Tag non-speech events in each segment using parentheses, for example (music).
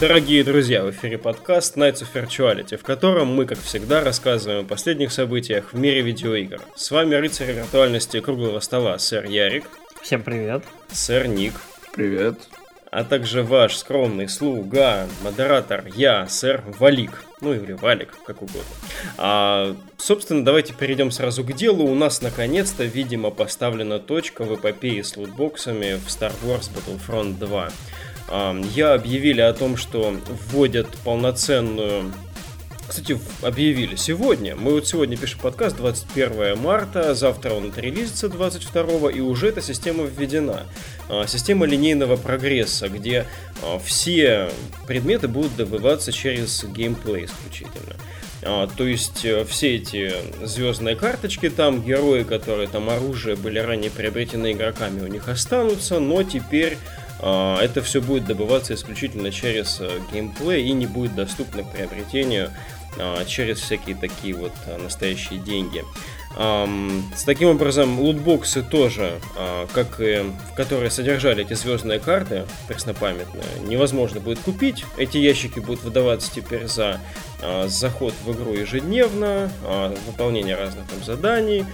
Дорогие друзья, в эфире подкаст Nights of Virtuality, в котором мы, как всегда, рассказываем о последних событиях в мире видеоигр. С вами рыцарь виртуальности круглого стола, сэр Ярик. Всем привет. Сэр Ник. Привет. А также ваш скромный слуга, модератор, я, сэр Валик. Ну или Валик, как угодно. А, собственно, давайте перейдем сразу к делу. У нас наконец-то, видимо, поставлена точка в эпопее с лутбоксами в Star Wars Battlefront 2 я объявили о том, что вводят полноценную кстати, объявили сегодня. Мы вот сегодня пишем подкаст 21 марта, завтра он отрелизится 22 и уже эта система введена. А, система линейного прогресса, где а, все предметы будут добываться через геймплей исключительно. А, то есть э, все эти звездные карточки там, герои, которые там оружие были ранее приобретены игроками, у них останутся, но теперь это все будет добываться исключительно через э, геймплей и не будет доступно к приобретению а, через всякие такие вот э, настоящие деньги. С таким образом, лутбоксы тоже, а, как и которые содержали эти звездные карты преснопамятные, невозможно будет купить. Эти ящики будут выдаваться теперь за а, заход в игру ежедневно, а, выполнение разных там заданий,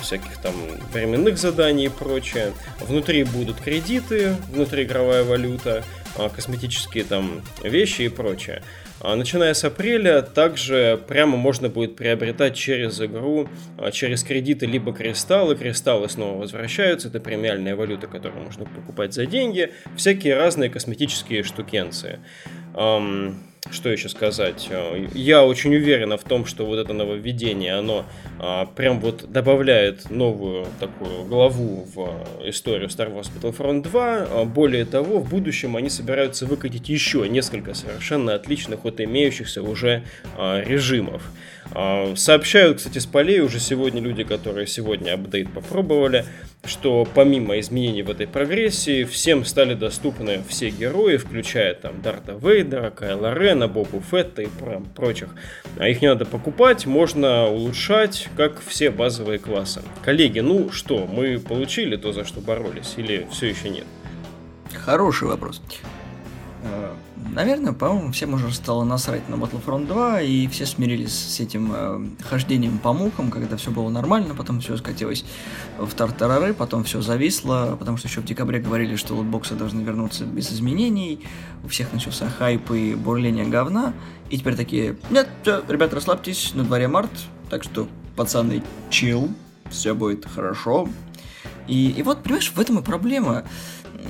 всяких там временных заданий и прочее. Внутри будут кредиты, внутриигровая валюта, косметические там вещи и прочее. А начиная с апреля, также прямо можно будет приобретать через игру, а, через кредиты либо кристаллы. Кристаллы снова возвращаются, это премиальная валюта, которую можно покупать за деньги. Всякие разные косметические штукенции. Что еще сказать? Я очень уверен в том, что вот это нововведение, оно а, прям вот добавляет новую такую главу в историю Star Wars Battlefront 2. А, более того, в будущем они собираются выкатить еще несколько совершенно отличных от имеющихся уже а, режимов. А, сообщают, кстати, с полей уже сегодня люди, которые сегодня апдейт попробовали, что помимо изменений в этой прогрессии, всем стали доступны все герои, включая там Дарта Вейдера, Кайла Рена, Бобу Фетта и прочих. А их не надо покупать, можно улучшать, как все базовые классы. Коллеги, ну что, мы получили то, за что боролись, или все еще нет? Хороший вопрос. Э, наверное, по-моему, всем уже стало насрать на Battlefront 2, и все смирились с этим э, хождением по мухам, когда все было нормально, потом все скатилось в тартарары, потом все зависло, потому что еще в декабре говорили, что лутбоксы должны вернуться без изменений, у всех начался хайп и бурление говна, и теперь такие, нет, все, ребята, расслабьтесь, на дворе март, так что, пацаны, чил, все будет хорошо. И, и вот, понимаешь, в этом и проблема.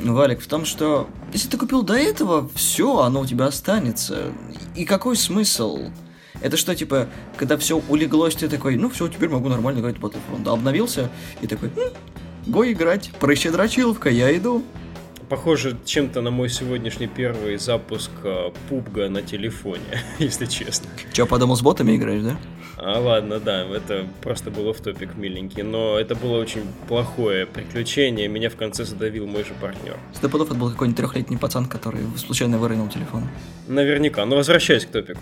Валик, в том, что если ты купил до этого, все, оно у тебя останется. И какой смысл? Это что, типа, когда все улеглось, ты такой, ну все, теперь могу нормально играть в Battlefront. Обновился и такой, хм, го играть, прыща дрочиловка, я иду. Похоже чем-то на мой сегодняшний первый запуск э, пубга на телефоне, (laughs) если честно. Че, подумал, с ботами играешь, да? А, ладно, да, это просто был в топик миленький, но это было очень плохое приключение, меня в конце задавил мой же партнер. Стопудов это был какой-нибудь трехлетний пацан, который случайно выронил телефон. Наверняка, но возвращаясь к топику.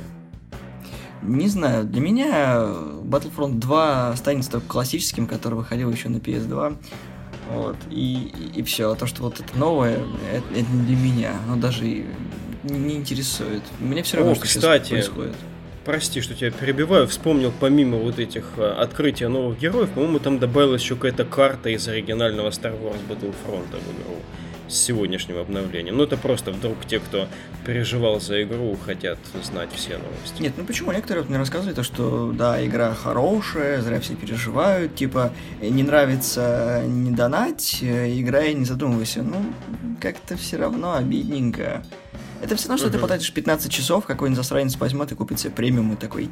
Не знаю, для меня Battlefront 2 останется только классическим, который выходил еще на PS2. Вот, и, и, и все. А то, что вот это новое, это, это не для меня. Оно даже не, не интересует. Мне все равно, О, что кстати, происходит прости, что тебя перебиваю, вспомнил помимо вот этих э, открытия новых героев, по-моему, там добавилась еще какая-то карта из оригинального Star Wars Battlefront в игру с сегодняшним обновлением. Ну, это просто вдруг те, кто переживал за игру, хотят знать все новости. Нет, ну почему? Некоторые вот мне рассказывали то, что да, игра хорошая, зря все переживают, типа, не нравится не донать, э, играй, не задумывайся. Ну, как-то все равно обидненько. Это все равно, что uh-huh. ты потратишь 15 часов, какой-нибудь засранец возьмет и купит себе премиум и такой,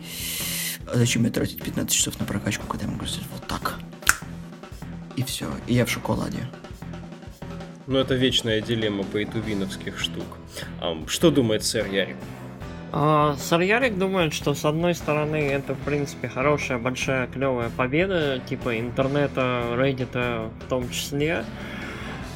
а зачем мне тратить 15 часов на прокачку, когда я могу сделать вот так? И все, и я в шоколаде. Ну, это вечная дилемма пейтувиновских штук. А, что думает сэр Ярик? А, сэр Ярик думает, что с одной стороны это, в принципе, хорошая, большая, клевая победа, типа интернета, Reddit в том числе.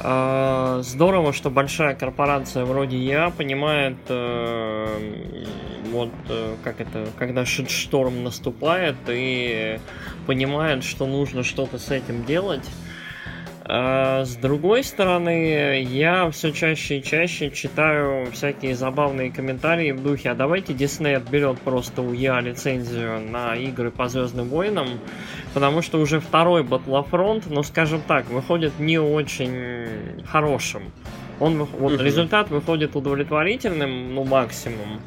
А, здорово, что большая корпорация вроде я понимает, э, вот э, как это, когда шторм наступает и понимает, что нужно что-то с этим делать. А с другой стороны, я все чаще и чаще читаю всякие забавные комментарии в духе, а давайте Дисней отберет просто у Я лицензию на игры по Звездным войнам, потому что уже второй Battlefront, ну скажем так, выходит не очень хорошим. Он, вот, результат выходит удовлетворительным, ну максимум.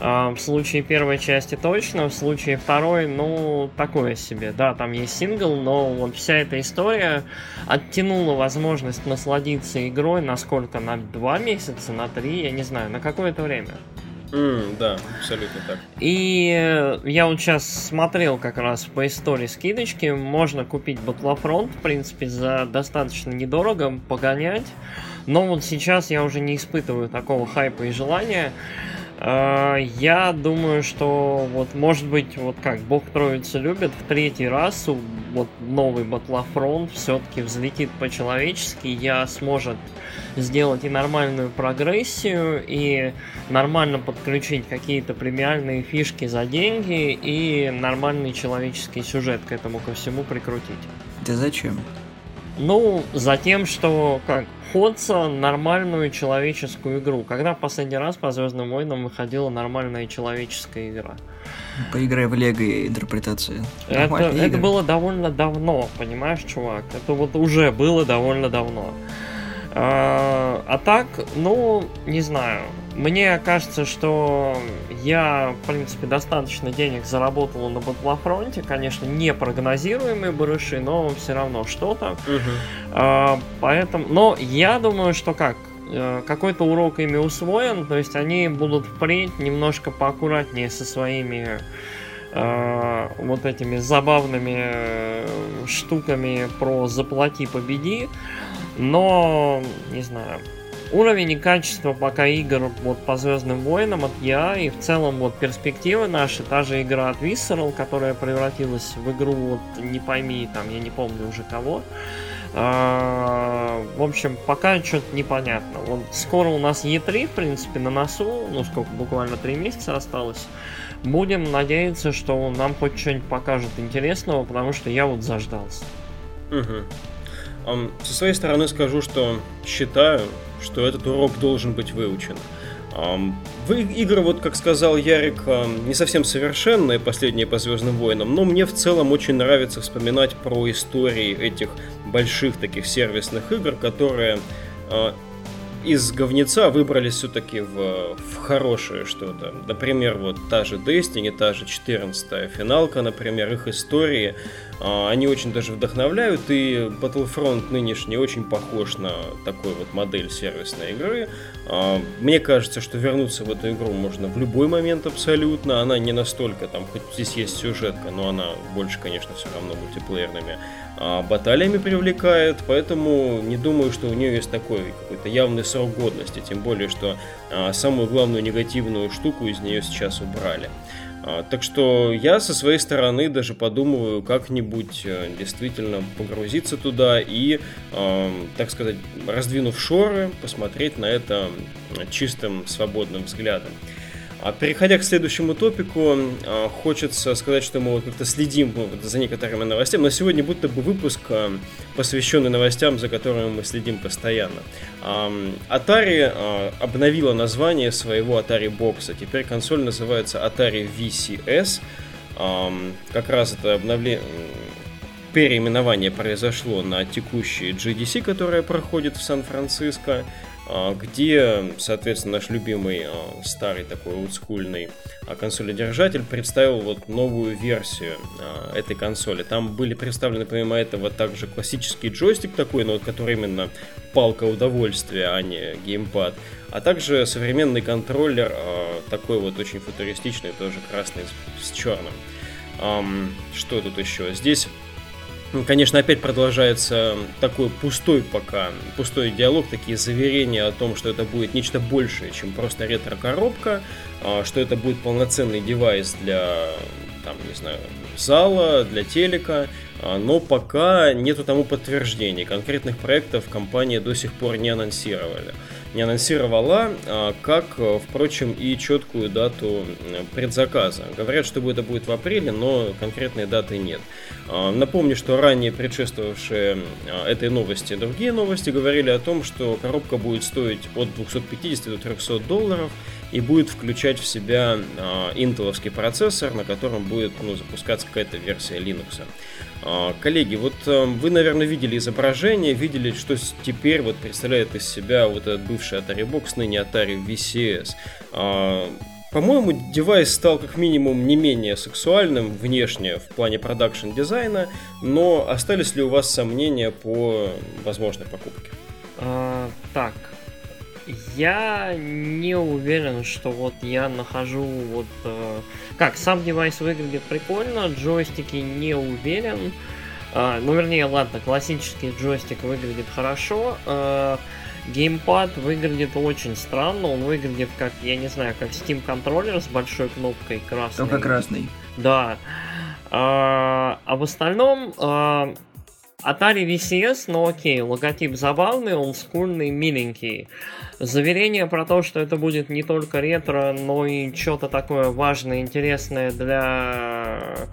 В случае первой части точно, в случае второй, ну, такое себе. Да, там есть сингл, но вот вся эта история оттянула возможность насладиться игрой на сколько? На два месяца, на три, я не знаю, на какое-то время. Mm, да, абсолютно так. И я вот сейчас смотрел как раз по истории скидочки. Можно купить Battlefront, в принципе, за достаточно недорого, погонять. Но вот сейчас я уже не испытываю такого хайпа и желания. А, я думаю, что вот может быть, вот как Бог Троица любит, в третий раз вот новый Батлофронт все-таки взлетит по-человечески, я сможет сделать и нормальную прогрессию, и нормально подключить какие-то премиальные фишки за деньги, и нормальный человеческий сюжет к этому ко всему прикрутить. Да зачем? Ну, за тем, что как Ходса нормальную человеческую игру. Когда в последний раз по Звездным войнам выходила нормальная человеческая игра? Поиграй в Лего и интерпретации. Это, это было довольно давно, понимаешь, чувак? Это вот уже было довольно давно. А, а так, ну, не знаю. Мне кажется, что я, в принципе, достаточно денег заработал на Батлофронте. Конечно, не прогнозируемые барыши, но все равно что-то. Угу. А, поэтому, но я думаю, что как, э, какой-то урок ими усвоен, то есть они будут впредь немножко поаккуратнее со своими э, вот этими забавными э, штуками про заплати победи. Но, не знаю, уровень и качество пока игр вот по Звездным войнам от я и в целом вот перспективы наши, та же игра от Visceral, которая превратилась в игру вот не пойми, там, я не помню уже кого. А, в общем, пока что-то непонятно. Вот скоро у нас E3, в принципе, на носу, ну сколько, буквально три месяца осталось. Будем надеяться, что нам хоть что-нибудь покажут интересного, потому что я вот заждался. Угу. Со своей стороны скажу, что считаю, что этот урок должен быть выучен. Игры, вот как сказал Ярик, не совсем совершенные, последние по Звездным войнам, но мне в целом очень нравится вспоминать про истории этих больших таких сервисных игр, которые а, из говнеца выбрались все-таки в, в хорошее что-то. Например, вот та же Destiny, та же 14 финалка, например, их истории, они очень даже вдохновляют, и Battlefront нынешний очень похож на такой вот модель сервисной игры. А, мне кажется, что вернуться в эту игру можно в любой момент абсолютно, она не настолько, там, хоть здесь есть сюжетка, но она больше, конечно, все равно мультиплеерными а, баталиями привлекает, поэтому не думаю, что у нее есть такой какой-то явный срок годности, тем более, что а, самую главную негативную штуку из нее сейчас убрали. А, так что я со своей стороны даже подумываю как-нибудь э, действительно погрузиться туда и, так сказать, раздвинув шоры, посмотреть на это чистым свободным взглядом. А переходя к следующему топику, а, хочется сказать, что мы вот как-то следим за некоторыми новостями, но сегодня будто бы выпуск, а, посвященный новостям, за которыми мы следим постоянно. Atari обновила название своего Atari бокса. Теперь консоль называется Atari VCS. Как раз это обновление переименование произошло на текущий GDC, которая проходит в Сан-Франциско. А, где, соответственно, наш любимый а, старый такой олдскульный а, консоледержатель представил вот новую версию этой консоли. Там были представлены, помимо этого, также классический джойстик такой, но вот который именно палка удовольствия, а не геймпад. А также современный контроллер, такой вот очень футуристичный, тоже красный с черным. Что тут еще? Здесь ну, конечно, опять продолжается такой пустой пока, пустой диалог, такие заверения о том, что это будет нечто большее, чем просто ретро-коробка, а, что это будет полноценный девайс для, там, не знаю, зала, для телека, а, но пока нету тому подтверждений. Конкретных проектов компания до сих пор не анонсировали. Не анонсировала, а, как, впрочем, и четкую дату предзаказа. Говорят, что это будет в апреле, но конкретной даты нет. Напомню, что ранее предшествовавшие этой новости другие новости говорили о том, что коробка будет стоить от 250 до 300 долларов, и будет включать в себя э, интеловский процессор, на котором будет ну, запускаться какая-то версия Linux. Э, коллеги, вот э, вы, наверное, видели изображение, видели, что теперь вот представляет из себя вот этот бывший Atari Box, ныне Atari VCS. По-моему, девайс стал как минимум не менее сексуальным внешне в плане продакшн дизайна, но остались ли у вас сомнения по возможной покупке? А, так, я не уверен, что вот я нахожу вот... Э, как, сам девайс выглядит прикольно, джойстики не уверен. Э, ну, вернее, ладно, классический джойстик выглядит хорошо. Э, геймпад выглядит очень странно, он выглядит как, я не знаю, как Steam контроллер с большой кнопкой красной. Только красный. Да. А, а в остальном... А, Atari VCS, ну окей, логотип забавный, он скульный, миленький. Заверение про то, что это будет не только ретро, но и что-то такое важное, интересное для,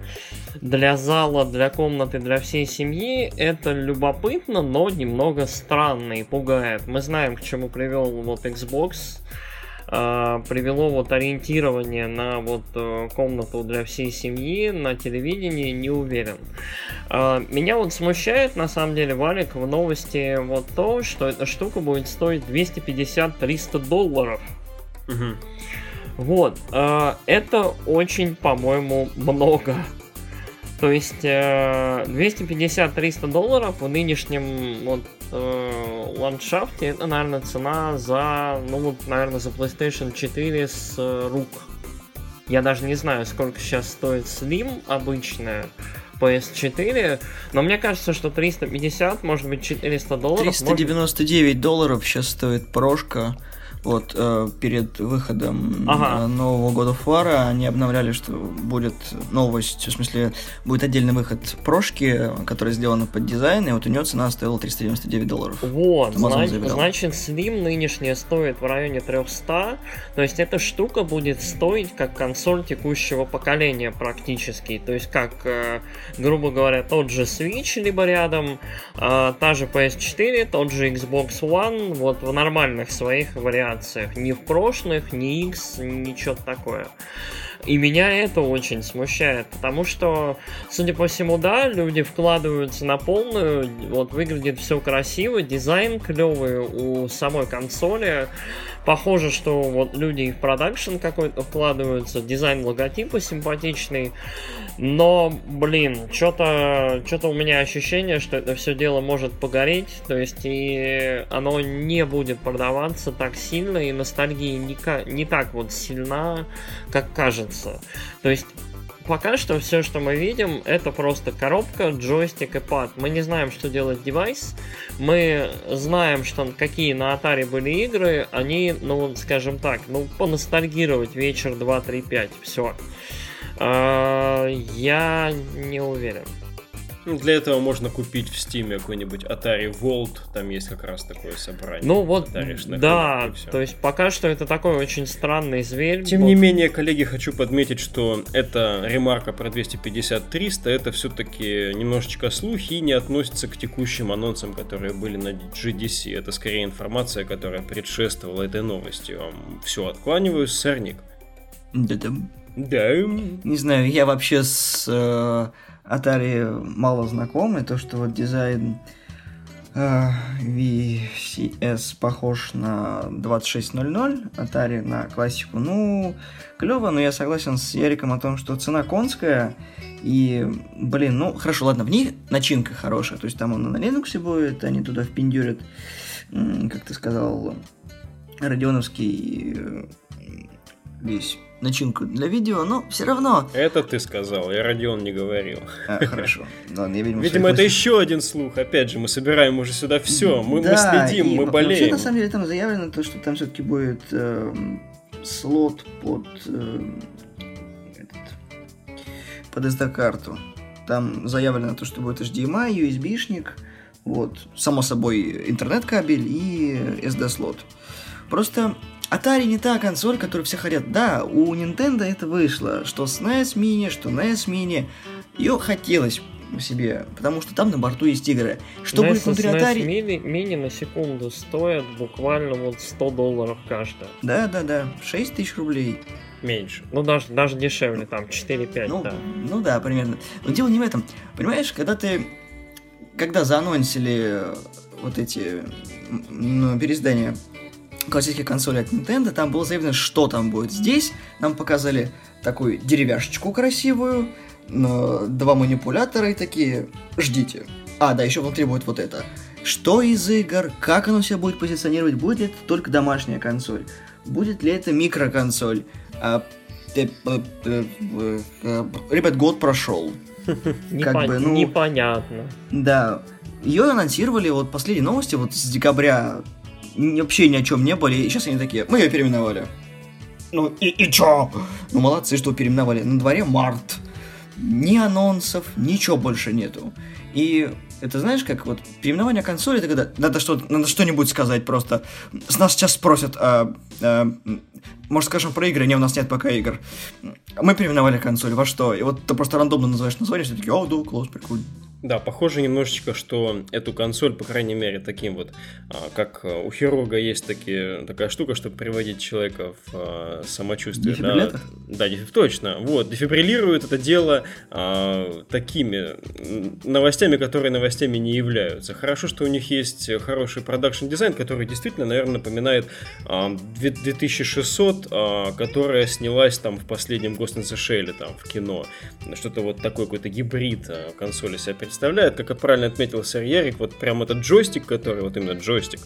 для зала, для комнаты, для всей семьи, это любопытно, но немного странно и пугает. Мы знаем, к чему привел вот Xbox привело вот ориентирование на вот э, комнату для всей семьи на телевидении, не уверен. Э, меня вот смущает, на самом деле, Валик, в новости вот то, что эта штука будет стоить 250-300 долларов. Угу. Вот, э, это очень, по-моему, много. То есть э, 250-300 долларов в нынешнем вот, э, ландшафте это, наверное, цена за, ну вот, наверное, за PlayStation 4 с э, рук. Я даже не знаю, сколько сейчас стоит Slim обычная. PS4, но мне кажется, что 350, может быть 400 долларов. 399 может... долларов сейчас стоит прошка вот э, перед выходом ага. Э, нового года Фара они обновляли, что будет новость, в смысле, будет отдельный выход прошки, который сделан под дизайн, и вот у нее цена стоила 399 долларов. Вот, значит, значит, Slim нынешняя стоит в районе 300, то есть эта штука будет стоить как консоль текущего поколения практически, то есть как, э, грубо говоря, тот же Switch либо рядом, э, та же PS4, тот же Xbox One, вот в нормальных своих вариантах вариациях. Ни в прошках, ни X, ничего такое. И меня это очень смущает, потому что, судя по всему, да, люди вкладываются на полную, вот выглядит все красиво, дизайн клевый у самой консоли, Похоже, что вот люди и в продакшн какой-то вкладываются, дизайн логотипа симпатичный, но, блин, что-то что у меня ощущение, что это все дело может погореть, то есть и оно не будет продаваться так сильно, и ностальгия не, не так вот сильна, как кажется. То есть пока что все, что мы видим, это просто коробка, джойстик и пад. Мы не знаем, что делать девайс. Мы знаем, что какие на Atari были игры. Они, ну, скажем так, ну, поностальгировать вечер 2, 3, 5. Все. Я не уверен. Ну, для этого можно купить в Steam какой-нибудь Atari Vault, там есть как раз такое собрание. Ну вот, да, то есть пока что это такой очень странный зверь. Тем не менее, коллеги, хочу подметить, что эта ремарка про 250-300, это все-таки немножечко слухи и не относится к текущим анонсам, которые были на GDC. Это скорее информация, которая предшествовала этой новости. Вам все откланиваюсь, сорник. Да-да. Да. Не знаю, я вообще с э, Atari мало знакомы, то, что вот дизайн э, VCS похож на 2600, Atari на классику, ну, клево, но я согласен с Яриком о том, что цена конская, и, блин, ну, хорошо, ладно, в них начинка хорошая, то есть там он на Linux будет, они туда впендюрят, как ты сказал, Родионовский э, весь начинку для видео, но все равно. Это ты сказал, я Родион не говорил. А, хорошо. Ладно, я, видимо, видимо это еще один слух. Опять же, мы собираем уже сюда все. Мы, да, мы следим, и, мы болеем. Вообще, на самом деле, там заявлено то, что там все-таки будет э, слот под, э, этот, под SD-карту. Там заявлено то, что будет HDMI, USB-шник, вот, само собой, интернет-кабель и SD-слот. Просто Atari не та консоль, которую все хотят. Да, у Nintendo это вышло, что SNES Mini, что NES Mini. Ее хотелось себе, потому что там на борту есть игры. Что NES будет внутри и SNES Atari? Mini, мини на секунду стоят буквально вот 100 долларов каждая. Да, да, да, 6 тысяч рублей. Меньше. Ну, даже, даже дешевле, там, 4-5, Ну, да. ну да, примерно. Но дело не в этом. Понимаешь, когда ты... Когда заанонсили вот эти ну, переиздания классических консолей от Nintendo, там было заявлено, что там будет. Здесь нам показали такую деревяшечку красивую, два манипулятора и такие, ждите. А, да, еще внутри будет вот это. Что из игр, как оно себя будет позиционировать, будет ли это только домашняя консоль, будет ли это микроконсоль. А, э, э, э, Ребят, год прошел. (laughs) Непон- бы, ну- Непонятно. Да. Ее анонсировали, вот последние новости, вот с декабря вообще ни о чем не были, и сейчас они такие, мы ее переименовали. Ну и, и чё? Ну молодцы, что переименовали. На дворе март. Ни анонсов, ничего больше нету. И это знаешь, как вот переименование консоли, это когда надо, что, надо что-нибудь сказать просто. С нас сейчас спросят, а, а, может скажем про игры? Не, у нас нет пока игр. Мы переименовали консоль, во что? И вот ты просто рандомно называешь название, все такие, о, да, класс, прикольно. Да, похоже немножечко, что эту консоль, по крайней мере, таким вот, а, как а, у хирурга есть такие, такая штука, чтобы приводить человека в а, самочувствие. Да, Дефибриллятор? да, дефиб- точно. Вот, дефибриллирует это дело а, такими новостями, которые новостями не являются. Хорошо, что у них есть хороший продакшн дизайн, который действительно, наверное, напоминает а, 2600, а, которая снялась там в последнем Ghost in the Shell там в кино. Что-то вот такой какой-то гибрид консоли себя представляет. Как и правильно отметил сэр Ярик, вот прям этот джойстик, который, вот именно джойстик,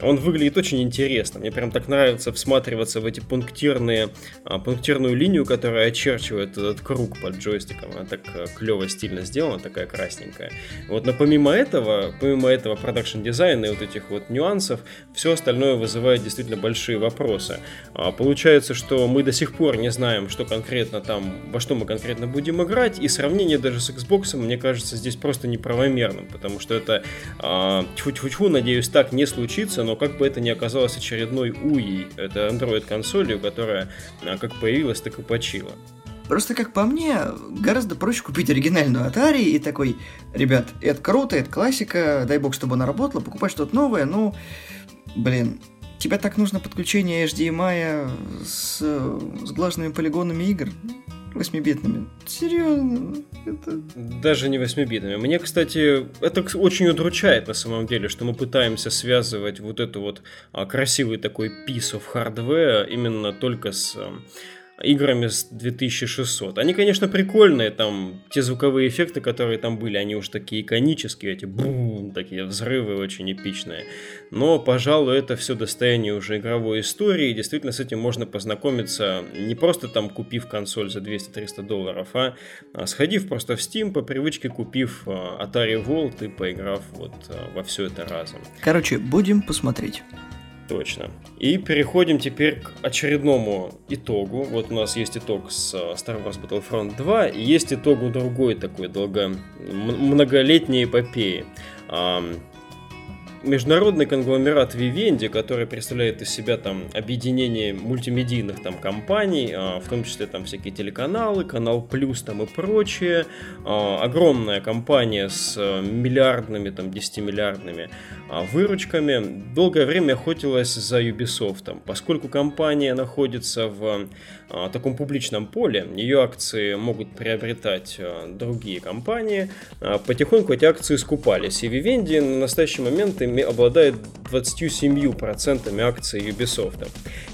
он выглядит очень интересно. Мне прям так нравится всматриваться в эти пунктирные, а, пунктирную линию, которая очерчивает этот круг под джойстиком. Она так клево, стильно сделана, такая красненькая. Вот, но помимо этого, помимо этого продакшн дизайна и вот этих вот нюансов, все остальное вызывает действительно большие вопросы. А, Получается, что мы до сих пор не знаем, что конкретно там, во что мы конкретно будем играть, и сравнение даже с Xbox, мне кажется, здесь просто неправомерным, потому что это, а, тьфу-тьфу-тьфу, надеюсь, так не случится, но как бы это ни оказалось очередной УИ, это Android-консолью, которая а, как появилась, так и почила. Просто, как по мне, гораздо проще купить оригинальную Atari и такой, ребят, это круто, это классика, дай бог, чтобы она работала, покупать что-то новое, ну, блин, тебе так нужно подключение HDMI с э, сглаженными полигонами игр, 8-битными. Серьезно? Это... Даже не 8-битными. Мне, кстати, это очень удручает на самом деле, что мы пытаемся связывать вот эту вот а, красивый такой piece of hardware именно только с а, играми с 2600. Они, конечно, прикольные, там, те звуковые эффекты, которые там были, они уж такие иконические, эти бум, такие взрывы очень эпичные. Но, пожалуй, это все достояние уже игровой истории, и действительно с этим можно познакомиться не просто там купив консоль за 200-300 долларов, а а, сходив просто в Steam, по привычке купив а, Atari Volt и поиграв вот а, во все это разом. Короче, будем посмотреть. Точно. И переходим теперь к очередному итогу. Вот у нас есть итог с а, Star Wars Battlefront 2, и есть итогу другой такой долго многолетней эпопеи. Международный конгломерат Vivendi, который представляет из себя там объединение мультимедийных там компаний, а, в том числе там всякие телеканалы, Канал Плюс там и прочее, а, огромная компания с а, миллиардными, там 10-миллиардными а, выручками, долгое время охотилась за Ubisoft, поскольку компания находится в таком публичном поле, ее акции могут приобретать другие компании, потихоньку эти акции скупались, и Vivendi на настоящий момент име- обладает 27% акций Ubisoft.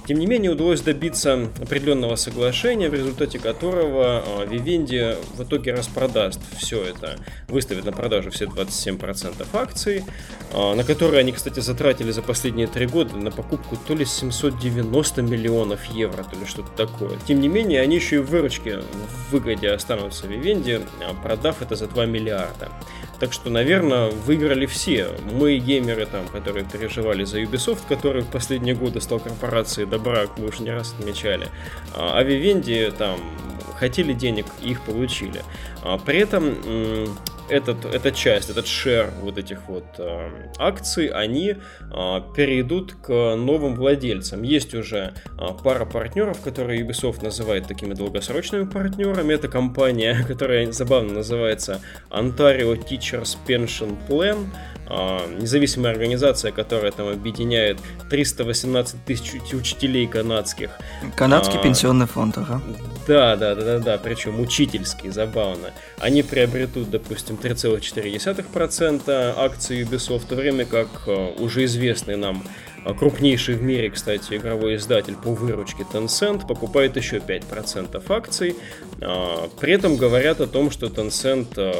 Тем не менее, удалось добиться определенного соглашения, в результате которого а, Vivendi в итоге распродаст все это, выставит на продажу все 27% акций, а, на которые они, кстати, затратили за последние три года на покупку то ли 790 миллионов евро, то ли что-то такое. Тем не менее, они еще и в выручке в выгоде останутся Vivendi, а, продав это за 2 миллиарда. Так что, наверное, выиграли все. Мы, геймеры, там, которые переживали за Ubisoft, который в последние годы стал корпорацией добра, мы уже не раз отмечали. А а Vivendi там хотели денег, их получили. А При этом этот, эта часть, этот шер вот этих вот э, акций, они э, перейдут к новым владельцам. Есть уже э, пара партнеров, которые Ubisoft называет такими долгосрочными партнерами. Это компания, (laughs) которая забавно называется Ontario Teachers Pension Plan. А, независимая организация, которая там объединяет 318 тысяч учителей канадских. Канадский а, пенсионный фонд, ага. Да, да, да, да, да, причем учительский, забавно. Они приобретут, допустим, 3,4% акций Ubisoft, в то время как а, уже известный нам а крупнейший в мире, кстати, игровой издатель по выручке Tencent покупает еще 5% акций. А, при этом говорят о том, что Tencent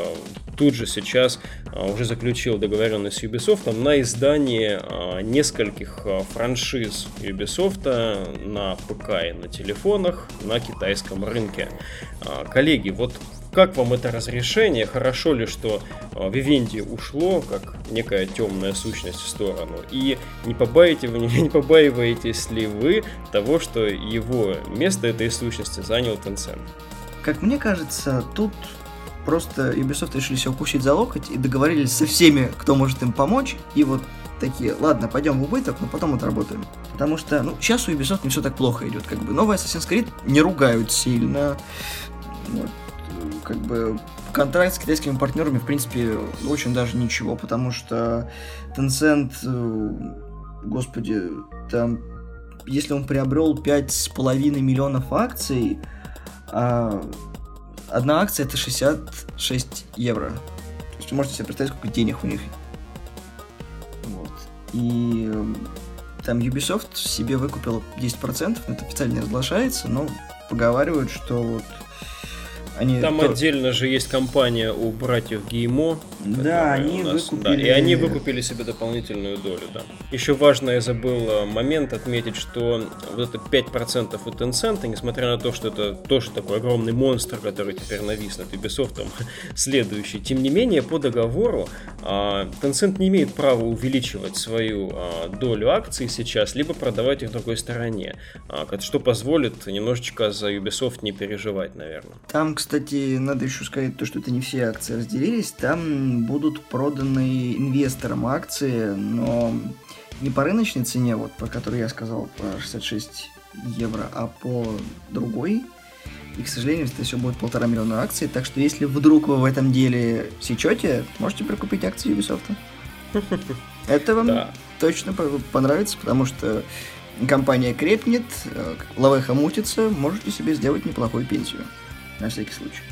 тут же сейчас уже заключил договоренность с Ubisoft на издание нескольких франшиз Ubisoft на ПК и на телефонах на китайском рынке. Коллеги, вот как вам это разрешение? Хорошо ли, что Вивенди ушло, как некая темная сущность в сторону? И не, побаите, (laughs) не побаиваетесь ли вы того, что его место этой сущности занял Tencent? Как мне кажется, тут просто Ubisoft решили себя укусить за локоть и договорились со всеми, кто может им помочь, и вот такие, ладно, пойдем в убыток, но потом отработаем. Потому что, ну, сейчас у Ubisoft не все так плохо идет, как бы. Новый Assassin's Creed не ругают сильно. Вот как бы контракт с китайскими партнерами, в принципе, очень даже ничего, потому что Tencent, э, господи, там, если он приобрел 5,5 миллионов акций, а одна акция это 66 евро. То есть вы можете себе представить, сколько денег у них. Вот. И э, там Ubisoft себе выкупил 10%, это официально не разглашается, но поговаривают, что вот они Там то... отдельно же есть компания у братьев Геймо. Да, они нас, выкупили... Да, и они выкупили себе дополнительную долю, да. Еще важно, я забыл э, момент отметить, что вот это 5% у Tencent, несмотря на то, что это тоже такой огромный монстр, который теперь навис над Ubisoft, (laughs) следующий, тем не менее, по договору а, Tencent не имеет права увеличивать свою а, долю акций сейчас, либо продавать их в другой стороне, а, что позволит немножечко за Ubisoft не переживать, наверное. Там, кстати, надо еще сказать то, что это не все акции разделились. Там будут проданы инвесторам акции, но не по рыночной цене, вот по которой я сказал, по 66 евро, а по другой. И, к сожалению, это все будет полтора миллиона акций. Так что, если вдруг вы в этом деле сечете, можете прикупить акции Ubisoft. (laughs) Это вам да. точно понравится, потому что компания крепнет, э, лавеха мутится, можете себе сделать неплохую пенсию на всякий случай.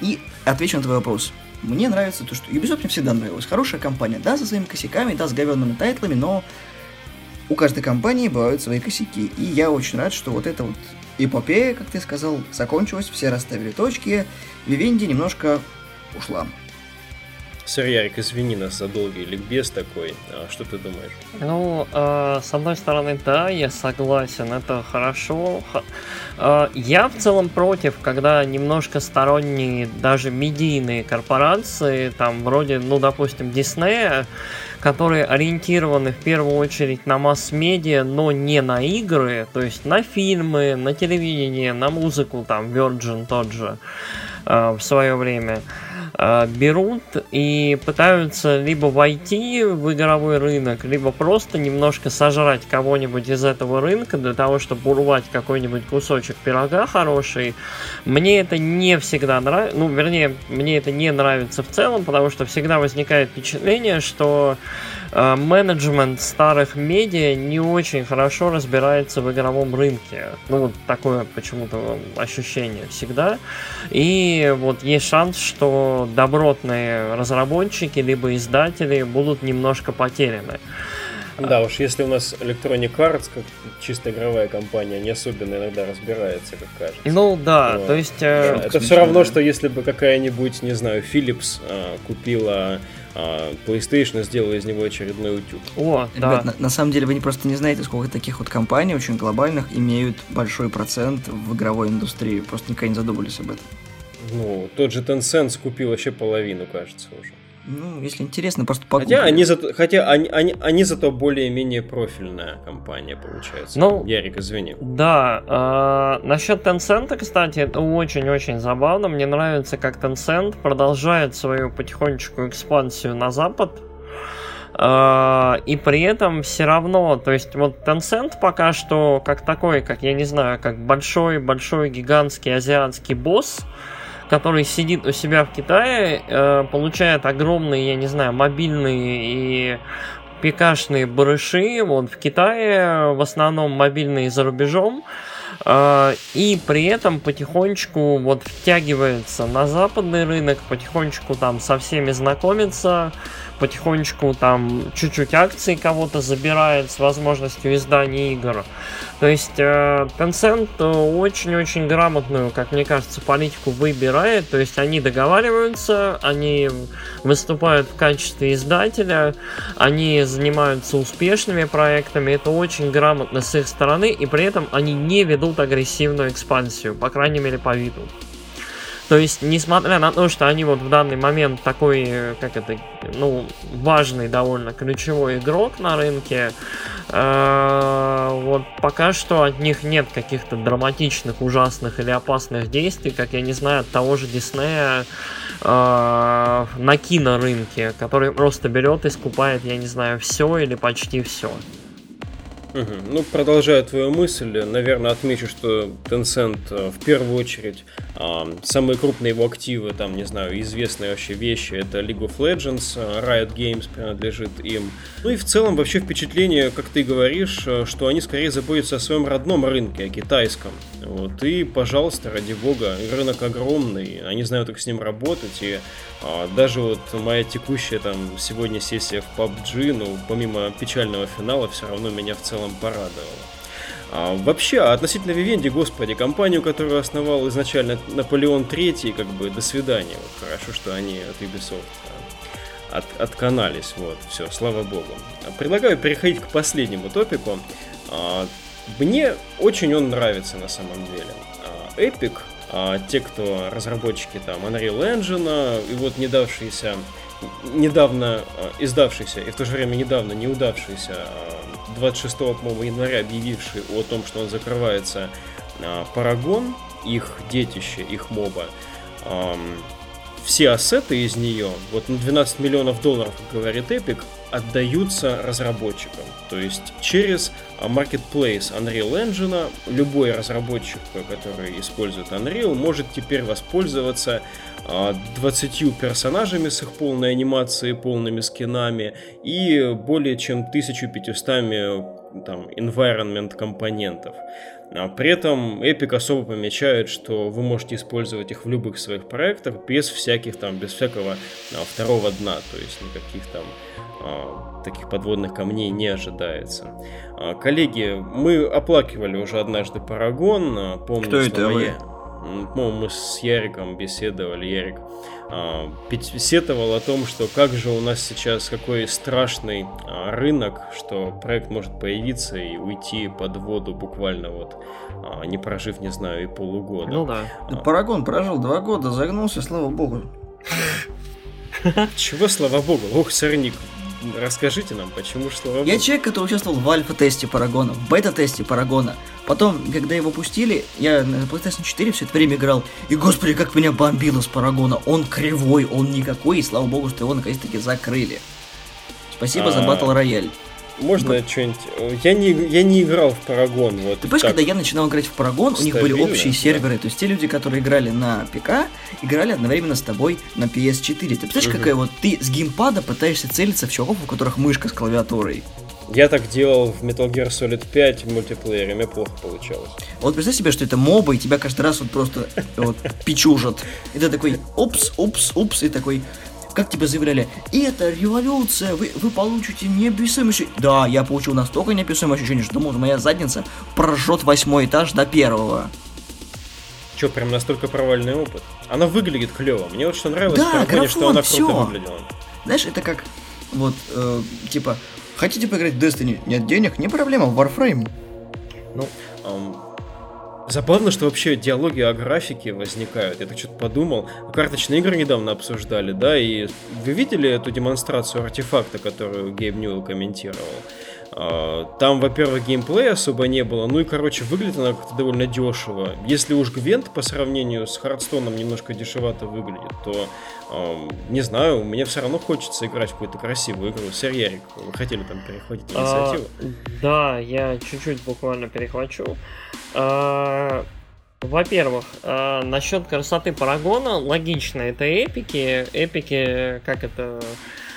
И отвечу на твой вопрос. Мне нравится то, что Ubisoft мне всегда нравилась. Хорошая компания, да, со своими косяками, да, с говенными тайтлами, но у каждой компании бывают свои косяки. И я очень рад, что вот эта вот эпопея, как ты сказал, закончилась, все расставили точки, Вивенди немножко ушла. Сэр Ярик, извини нас за долгий ликбез такой. А что ты думаешь? Ну, э, с одной стороны, да, я согласен, это хорошо. Э, я в целом против, когда немножко сторонние, даже медийные корпорации, там вроде, ну, допустим, Диснея, которые ориентированы в первую очередь на масс-медиа, но не на игры, то есть на фильмы, на телевидение, на музыку, там Virgin тот же э, в свое время. Берут и пытаются либо войти в игровой рынок, либо просто немножко сожрать кого-нибудь из этого рынка для того, чтобы урвать какой-нибудь кусочек пирога хороший. Мне это не всегда нравится, ну, вернее, мне это не нравится в целом, потому что всегда возникает впечатление, что Э, менеджмент старых медиа не очень хорошо разбирается в игровом рынке. Ну, вот такое почему-то ощущение всегда. И вот есть шанс, что добротные разработчики либо издатели будут немножко потеряны. Да уж, если у нас Electronic Arts, как чисто игровая компания, не особенно иногда разбирается, как кажется. Ну да, вот. то есть... Э... Да, это все равно, что если бы какая-нибудь, не знаю, Philips э, купила а PlayStation сделала из него очередной утюг. О, Ребят, да. на, на самом деле вы не просто не знаете, сколько таких вот компаний, очень глобальных, имеют большой процент в игровой индустрии. Просто никогда не задумывались об этом. Ну, тот же Tencent купил вообще половину, кажется, уже. Ну, если интересно, просто погугли. Хотя они, зато, хотя они, они, они зато более-менее профильная компания, получается. Ну, Ярик, извини. Да, э, насчет Tencent, кстати, это очень-очень забавно. Мне нравится, как Tencent продолжает свою потихонечку экспансию на запад. Э, и при этом все равно, то есть вот Tencent пока что как такой, как я не знаю, как большой-большой гигантский азиатский босс, который сидит у себя в Китае, э, получает огромные, я не знаю, мобильные и пикашные барыши, вот в Китае в основном мобильные за рубежом, э, и при этом потихонечку вот втягивается на западный рынок, потихонечку там со всеми знакомится, потихонечку там чуть-чуть акций кого-то забирает с возможностью издания игр. То есть э, Tencent очень-очень грамотную, как мне кажется, политику выбирает. То есть они договариваются, они выступают в качестве издателя, они занимаются успешными проектами. Это очень грамотно с их стороны, и при этом они не ведут агрессивную экспансию, по крайней мере по виду. То есть, несмотря на то, что они вот в данный момент такой, э, как это, ну, важный довольно ключевой игрок на рынке, э, вот пока что от них нет каких-то драматичных, ужасных или опасных действий, как я не знаю, от того же Диснея э, на кинорынке, который просто берет и скупает, я не знаю, все или почти все. Угу. Ну, продолжая твою мысль, наверное, отмечу, что Tencent э, в первую очередь самые крупные его активы, там, не знаю, известные вообще вещи, это League of Legends, э, Riot Games принадлежит им. Ну и в целом вообще впечатление, как ты говоришь, э, что они скорее заботятся о своем родном рынке, о китайском. Вот, и, пожалуйста, ради бога, рынок огромный, они знают, как с ним работать, и а, даже вот моя текущая там сегодня сессия в PUBG, ну, помимо печального финала, все равно меня в целом порадовала. А, вообще, относительно Вивенди, господи, компанию, которую основал изначально Наполеон III, как бы, до свидания. Вот хорошо, что они от Ubisoft а, от, отканались, вот, все, слава богу. Предлагаю переходить к последнему топику. Мне очень он нравится на самом деле. А, Epic а, те, кто разработчики там Unreal Engine, и вот не давшиеся, недавно а, издавшийся и в то же время недавно неудавшийся 26 а, января объявивший о том, что он закрывается Парагон, их детище, их моба, все ассеты из нее, вот на 12 миллионов долларов, как говорит Epic, отдаются разработчикам. То есть через Marketplace Unreal Engine любой разработчик, который использует Unreal, может теперь воспользоваться 20 а, персонажами с их полной анимацией, полными скинами и более чем 1500 там, environment компонентов. А при этом Epic особо помечает, что вы можете использовать их в любых своих проектах без всяких там, без всякого а, второго дна, то есть никаких там а, таких подводных камней не ожидается. А, коллеги, мы оплакивали уже однажды Парагон, а, помню, Кто это вы? По-моему, мы с Яриком беседовали, Ярик а, сетовал о том, что как же у нас сейчас какой страшный а, рынок, что проект может появиться и уйти под воду буквально вот, а, не прожив, не знаю, и полугода. Ну да. да Парагон прожил два года, загнулся, слава богу. (laughs) Чего, слава богу? Ох, сорник, Расскажите нам, почему же слава Я человек, который участвовал в альфа-тесте Парагона, в бета-тесте Парагона. Потом, когда его пустили, я на PlayStation 4 все это время играл. И, господи, как меня бомбило с Парагона. Он кривой, он никакой, и слава богу, что его наконец-таки закрыли. Спасибо за Battle Royale. Можно вот. что-нибудь... Я не, я не играл в Парагон. Вот, Ты понимаешь, когда я начинал играть в Парагон, у них были общие да. серверы. То есть те люди, которые играли на ПК, играли одновременно с тобой на PS4. Ты представляешь, угу. какая вот ты с геймпада пытаешься целиться в чуваков, у которых мышка с клавиатурой. Я так делал в Metal Gear Solid 5 в мультиплеере, мне плохо получалось. Вот представь себе, что это мобы, и тебя каждый раз вот просто вот пичужат. И ты такой, упс, упс, упс, и такой, как тебе заявляли, это революция, вы, вы получите неописуемое Да, я получил настолько неописуемое ощущение, что думал, моя задница прожжет восьмой этаж до первого. Че, прям настолько провальный опыт? Она выглядит клево. Мне вот что нравилось да, Парагоне, что она все. круто выглядела. Знаешь, это как, вот, э, типа, хотите поиграть в Destiny? Нет денег? Не проблема, в Warframe. Ну, эм, Забавно, что вообще диалоги о графике возникают. Я так что-то подумал. Карточные игры недавно обсуждали, да, и вы видели эту демонстрацию артефакта, которую Гейб Ньюэлл комментировал? А, там, во-первых, геймплея особо не было, ну и, короче, выглядит она как-то довольно дешево. Если уж Гвент по сравнению с Хардстоном немножко дешевато выглядит, то, э, не знаю, мне все равно хочется играть в какую-то красивую игру. Сэр Ярик, вы хотели там перехватить а, инициативу? А, да, я чуть-чуть буквально перехвачу. А, во-первых, э, насчет красоты Парагона, логично, это эпики. Эпики, как это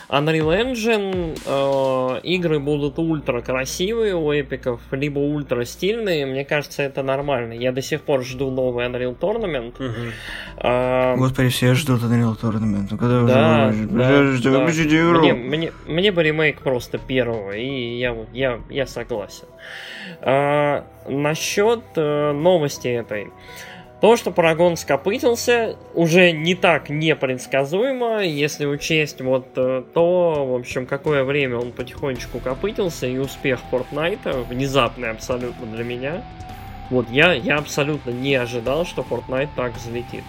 Unreal Engine, э, игры будут ультра красивые у эпиков, либо ультра стильные, мне кажется, это нормально. Я до сих пор жду новый Unreal Tournament. Угу. Э, Господи, все ждут Unreal Tournament. Ну, когда да, уже... да, да. Мне, мне, мне бы ремейк просто первого, и я, я, я согласен. Э, насчет э, новости этой. То, что Парагон скопытился, уже не так непредсказуемо, если учесть вот э, то, в общем, какое время он потихонечку копытился, и успех Fortnite, внезапный абсолютно для меня. Вот я, я абсолютно не ожидал, что Fortnite так взлетит.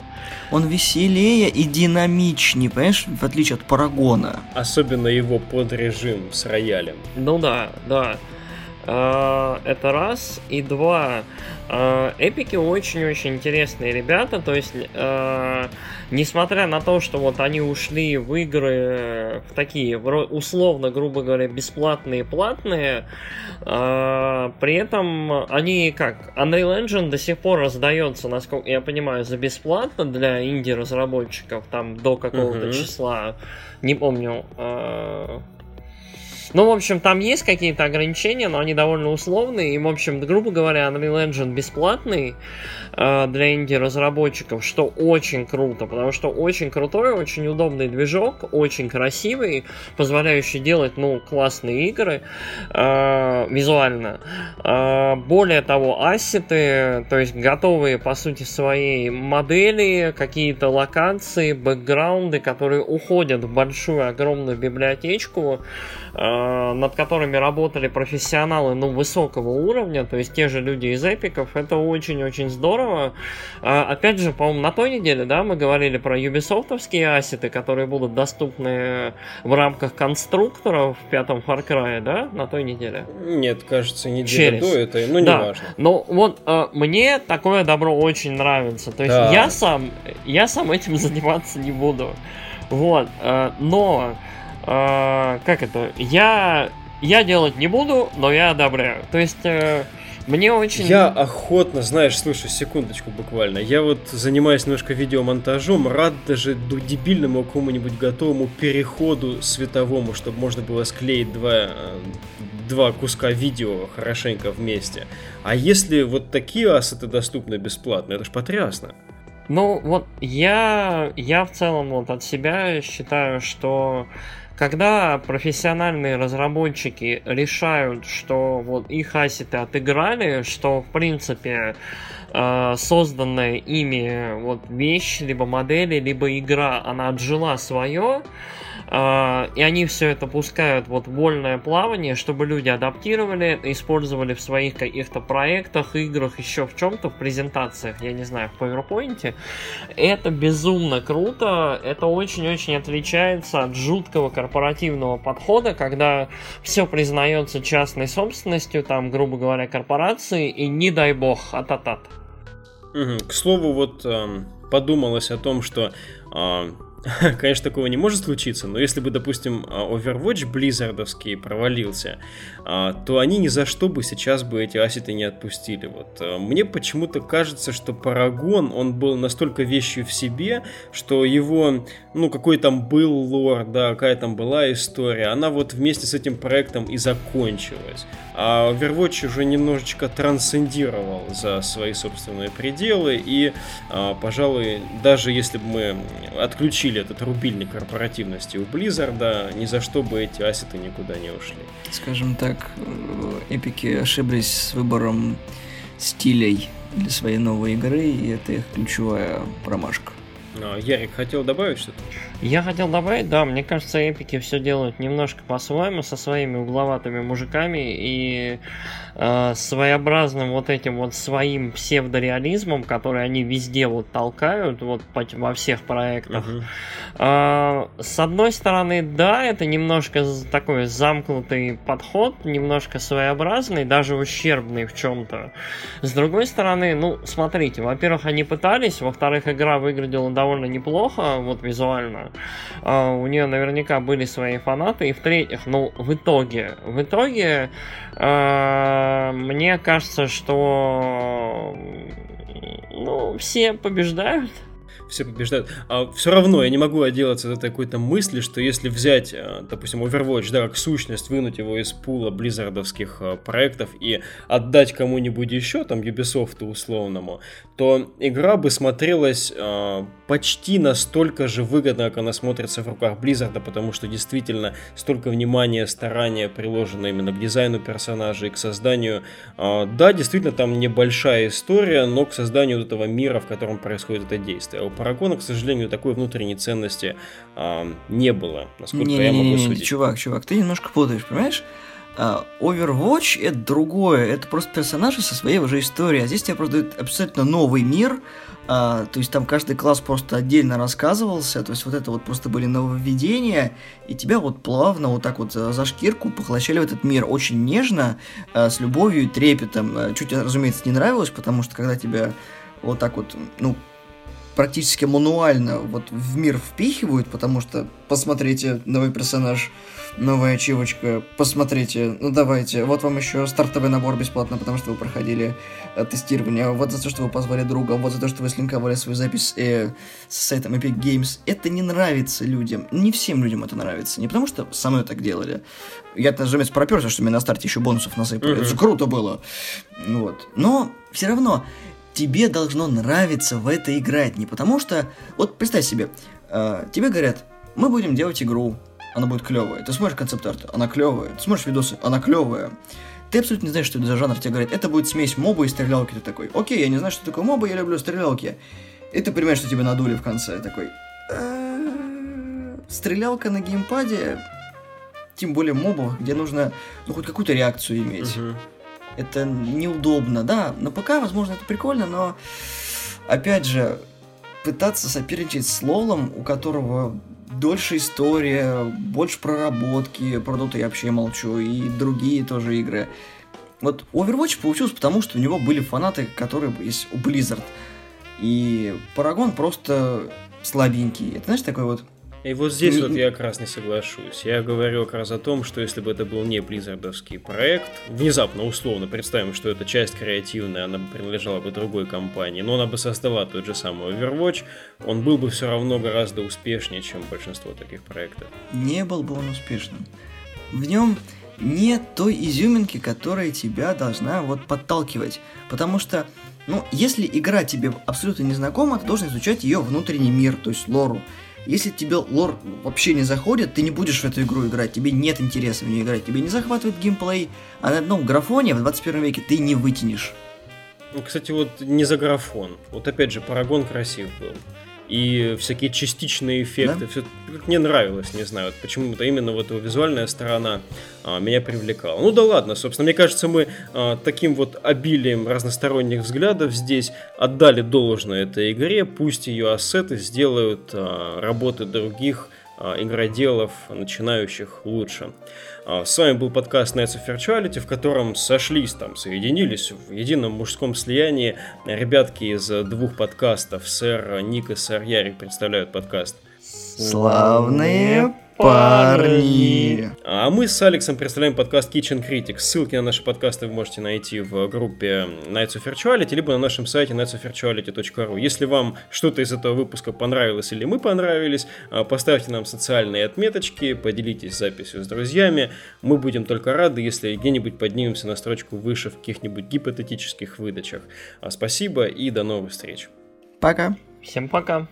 Он веселее и динамичнее, понимаешь, в отличие от Парагона. Особенно его подрежим с роялем. Ну да, да. А, это раз. И два. А, эпики очень-очень интересные ребята, то есть, э, несмотря на то, что вот они ушли в игры в такие, условно, грубо говоря, бесплатные, платные, э, при этом они как, Unreal Engine до сих пор раздается, насколько я понимаю, за бесплатно для инди-разработчиков, там, до какого-то числа, не помню, э, ну, в общем, там есть какие-то ограничения, но они довольно условные. И, в общем, грубо говоря, Unreal Engine бесплатный э, для инди-разработчиков, что очень круто, потому что очень крутой, очень удобный движок, очень красивый, позволяющий делать, ну, классные игры э, визуально. Э, более того, ассеты, то есть готовые, по сути, своей модели, какие-то локации, бэкграунды, которые уходят в большую, огромную библиотечку, Э, над которыми работали профессионалы ну, высокого уровня, то есть те же люди из эпиков, это очень-очень здорово. Э, опять же, по-моему, на той неделе, да, мы говорили про юбисофтовские ассеты, которые будут доступны в рамках конструкторов в пятом Far Cry, да, на той неделе? Нет, кажется, неделя Через. до этой, ну, да. неважно. Ну, вот, э, мне такое добро очень нравится, то есть да. я сам, я сам этим (laughs) заниматься не буду. Вот, но э, как это, я, я делать не буду, но я одобряю. То есть... Э, мне очень... Я охотно, знаешь, слушай, секундочку буквально. Я вот занимаюсь немножко видеомонтажом, рад даже до дебильному какому-нибудь готовому переходу световому, чтобы можно было склеить два, э, два куска видео хорошенько вместе. А если вот такие ассеты доступны бесплатно, это ж потрясно. Ну, вот я, я в целом вот от себя считаю, что когда профессиональные разработчики решают, что вот их ассеты отыграли, что в принципе э, созданная ими вот вещь, либо модели, либо игра, она отжила свое, и они все это пускают вот вольное плавание, чтобы люди адаптировали, использовали в своих каких-то проектах, играх, еще в чем-то, в презентациях, я не знаю, в PowerPoint. Это безумно круто, это очень-очень отличается от жуткого корпоративного подхода, когда все признается частной собственностью, там, грубо говоря, корпорации, и не дай бог, ататат. К слову, вот э, подумалось о том, что э, (laughs) конечно, такого не может случиться, но если бы, допустим, а, Overwatch Blizzardовский провалился, а, то они ни за что бы сейчас бы эти ассеты не отпустили. Вот. А, мне почему-то кажется, что Парагон, он был настолько вещью в себе, что его, ну, какой там был лор, да, какая там была история, она вот вместе с этим проектом и закончилась. А Overwatch уже немножечко трансцендировал за свои собственные пределы, и, пожалуй, даже если бы мы отключили отключили этот рубильник корпоративности у Blizzard, ни за что бы эти ассеты никуда не ушли. Скажем так, эпики ошиблись с выбором стилей для своей новой игры, и это их ключевая промашка. А, Ярик хотел добавить что-то? Я хотел добавить, да, мне кажется, эпики все делают немножко по-своему, со своими угловатыми мужиками и э, своеобразным вот этим вот своим псевдореализмом, который они везде вот толкают, вот во всех проектах. Uh-huh. Э, с одной стороны, да, это немножко такой замкнутый подход, немножко своеобразный, даже ущербный в чем-то. С другой стороны, ну, смотрите, во-первых, они пытались, во-вторых, игра выглядела довольно неплохо, вот визуально, а, у нее наверняка были свои фанаты. И в-третьих, ну, в итоге, в итоге, э, мне кажется, что ну, все побеждают все побеждают. А все равно я не могу отделаться от какой-то мысли, что если взять, э, допустим, Overwatch, да, как сущность, вынуть его из пула близзардовских э, проектов и отдать кому-нибудь еще, там, Ubisoft условному, то игра бы смотрелась э, почти настолько же выгодно, как она смотрится в руках Blizzard, потому что действительно столько внимания, старания приложено именно к дизайну персонажей, к созданию. Да, действительно, там небольшая история, но к созданию этого мира, в котором происходит это действие. Парагона, к сожалению, такой внутренней ценности э, не было, насколько не, я могу не, не, судить. Чувак, чувак, ты немножко путаешь, понимаешь? А, Overwatch это другое, это просто персонажи со своей уже историей, а здесь тебе просто дают абсолютно новый мир, а, то есть там каждый класс просто отдельно рассказывался, то есть вот это вот просто были нововведения, и тебя вот плавно вот так вот за шкирку поглощали в этот мир очень нежно, а, с любовью и трепетом. А, чуть, разумеется, не нравилось, потому что когда тебя вот так вот, ну, практически мануально вот в мир впихивают, потому что, посмотрите, новый персонаж, новая ачивочка, посмотрите, ну давайте, вот вам еще стартовый набор бесплатно, потому что вы проходили э, тестирование, вот за то, что вы позвали друга, вот за то, что вы слинковали свою запись э, с сайтом Epic Games. Это не нравится людям, не всем людям это нравится, не потому что со мной так делали. Я, разумеется, проперся, что мне на старте еще бонусов насыпали, mm-hmm. это же круто было. Вот. Но все равно тебе должно нравиться в это играть. Не потому что... Вот представь себе, э, тебе говорят, мы будем делать игру, она будет клевая. Ты смотришь концепт-арт, она клевая. Ты смотришь видосы, она клевая. Ты абсолютно не знаешь, что это за жанр. Тебе говорят, это будет смесь моба и стрелялки. Ты такой, окей, я не знаю, что такое моба, я люблю стрелялки. И ты понимаешь, что тебя надули в конце. Такой, «Э, стрелялка на геймпаде, тем более мобов, где нужно ну, хоть какую-то реакцию иметь. Это неудобно, да, на ПК, возможно, это прикольно, но, опять же, пытаться соперничать с LoL ом, у которого дольше история, больше проработки, про Dota я вообще молчу, и другие тоже игры. Вот Overwatch получился потому, что у него были фанаты, которые есть у Blizzard. И Paragon просто слабенький. Это знаешь, такой вот и вот здесь вот я как раз не соглашусь. Я говорю как раз о том, что если бы это был не Blizzard овский проект, внезапно, условно, представим, что это часть креативная, она бы принадлежала бы другой компании, но она бы создала тот же самый Overwatch, он был бы все равно гораздо успешнее, чем большинство таких проектов. Не был бы он успешным. В нем нет той изюминки, которая тебя должна вот подталкивать. Потому что, ну, если игра тебе абсолютно не знакома, ты должен изучать ее внутренний мир, то есть лору. Если тебе лор вообще не заходит, ты не будешь в эту игру играть, тебе нет интереса в нее играть, тебе не захватывает геймплей, а на одном графоне в 21 веке ты не вытянешь. Ну, кстати, вот не за графон. Вот опять же, Парагон красив был и всякие частичные эффекты. Да? Все мне нравилось, не знаю, вот почему-то именно вот его визуальная сторона а, меня привлекала. Ну да ладно, собственно, мне кажется, мы а, таким вот обилием разносторонних взглядов здесь отдали должное этой игре, пусть ее ассеты сделают а, работы других а, игроделов, начинающих лучше. А, с вами был подкаст Nights of Virtuality, в котором сошлись там, соединились в едином мужском слиянии ребятки из двух подкастов. Сэр Ник и сэр Ярик представляют подкаст. Славные парни. А мы с Алексом представляем подкаст Kitchen Critics. Ссылки на наши подкасты вы можете найти в группе Nights of Virtuality, либо на нашем сайте nightsofvirtuality.ru. Если вам что-то из этого выпуска понравилось или мы понравились, а, поставьте нам социальные отметочки, поделитесь записью с друзьями. Мы будем только рады, если где-нибудь поднимемся на строчку выше в каких-нибудь гипотетических выдачах. А, спасибо и до новых встреч. Пока. Всем пока.